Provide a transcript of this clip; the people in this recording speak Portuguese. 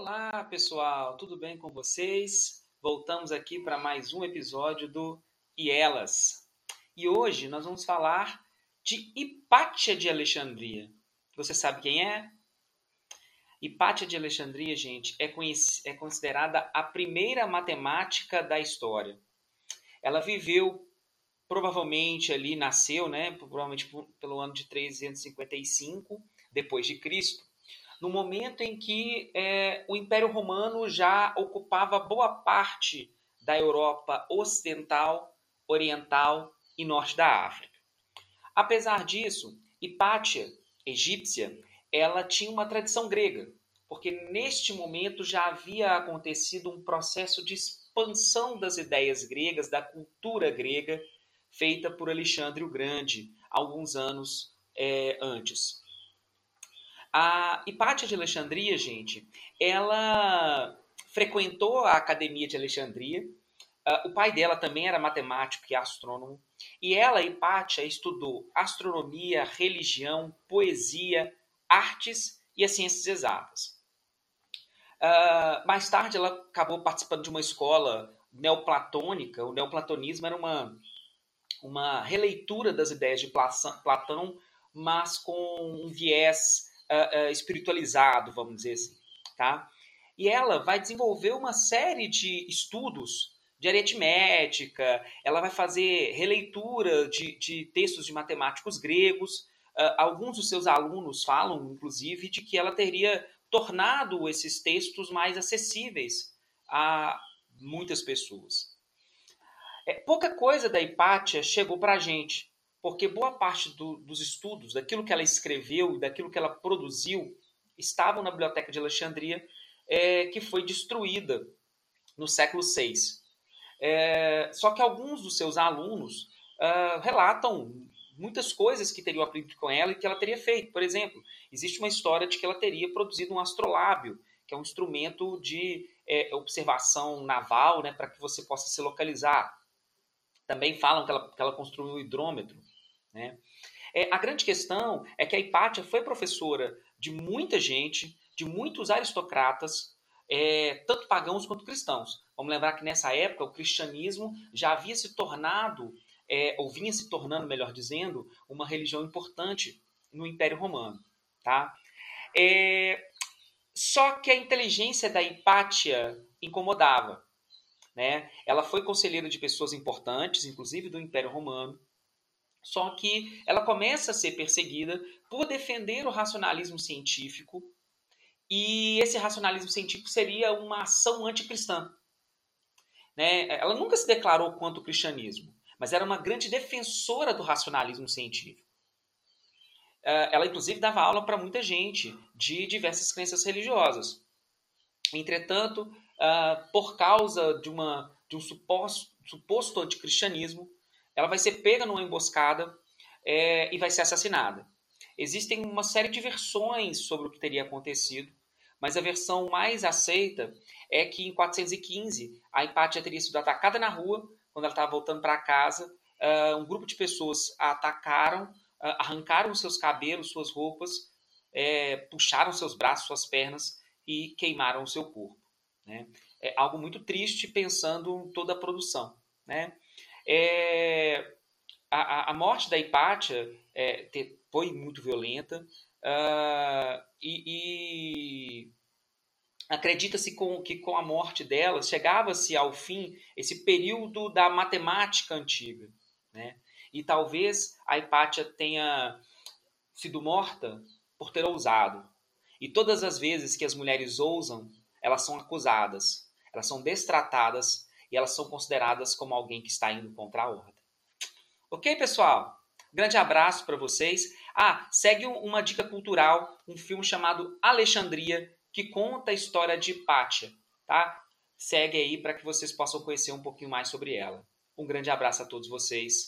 Olá, pessoal, tudo bem com vocês? Voltamos aqui para mais um episódio do E Elas. E hoje nós vamos falar de Hipátia de Alexandria. Você sabe quem é? Hipátia de Alexandria, gente, é, é considerada a primeira matemática da história. Ela viveu provavelmente ali nasceu, né, provavelmente pelo ano de 355 depois de Cristo no momento em que é, o Império Romano já ocupava boa parte da Europa ocidental, oriental e norte da África. Apesar disso, Hipátia, egípcia, ela tinha uma tradição grega, porque neste momento já havia acontecido um processo de expansão das ideias gregas, da cultura grega, feita por Alexandre o Grande, alguns anos é, antes. A Hipátia de Alexandria, gente, ela frequentou a Academia de Alexandria. Uh, o pai dela também era matemático e astrônomo. E ela, Hipátia, estudou astronomia, religião, poesia, artes e as ciências exatas. Uh, mais tarde, ela acabou participando de uma escola neoplatônica. O neoplatonismo era uma, uma releitura das ideias de Platão, mas com um viés uh, espiritualizado, vamos dizer assim, tá? E ela vai desenvolver uma série de estudos de aritmética, ela vai fazer releitura de, de textos de matemáticos gregos. Uh, alguns dos seus alunos falam, inclusive, de que ela teria tornado esses textos mais acessíveis a muitas pessoas. É, pouca coisa da Hipátia chegou para a gente porque boa parte do, dos estudos, daquilo que ela escreveu e daquilo que ela produziu, estavam na Biblioteca de Alexandria, é, que foi destruída no século VI. É, só que alguns dos seus alunos uh, relatam muitas coisas que teriam aprendido com ela e que ela teria feito. Por exemplo, existe uma história de que ela teria produzido um astrolábio, que é um instrumento de é, observação naval, né, para que você possa se localizar. Também falam que ela, que ela construiu um hidrômetro. Né? É, a grande questão é que a Hipátia foi professora de muita gente, de muitos aristocratas, é, tanto pagãos quanto cristãos. Vamos lembrar que nessa época o cristianismo já havia se tornado, é, ou vinha se tornando, melhor dizendo, uma religião importante no Império Romano. Tá? É, só que a inteligência da Hipátia incomodava. Né? Ela foi conselheira de pessoas importantes, inclusive do Império Romano. Só que ela começa a ser perseguida por defender o racionalismo científico, e esse racionalismo científico seria uma ação anticristã. Né? Ela nunca se declarou quanto o cristianismo, mas era uma grande defensora do racionalismo científico. Eh, ela, inclusive, dava aula para muita gente de diversas crenças religiosas. Entretanto, ah, por causa de, uma, de um suposto, suposto anticristianismo, ela vai ser pega numa emboscada é, e vai ser assassinada. Existem uma série de versões sobre o que teria acontecido, mas a versão mais aceita é que em 415 a Hipátia teria sido atacada na rua, quando ela estava voltando para casa. Uh, um grupo de pessoas a atacaram, uh, arrancaram seus cabelos, suas roupas, é, puxaram seus braços, suas pernas e queimaram o seu corpo. Né? É algo muito triste pensando em toda a produção. Né? É, a, a, morte da Hipátia é, foi muito violenta uh, e, e acredita-se que com a morte dela chegava-se ao fim esse período da matemática antiga. Né? E talvez a Hipátia tenha sido morta por ter ousado. E todas as vezes que as mulheres ousam, elas são acusadas, elas são destratadas e elas são consideradas como alguém que está indo contra a ordem. Ok, pessoal? Grande abraço para vocês. Ah, segue uma dica cultural, um filme chamado Alexandria, que conta a história de Pátia, tá? Segue aí para que vocês possam conhecer um pouquinho mais sobre ela. Um grande abraço a todos vocês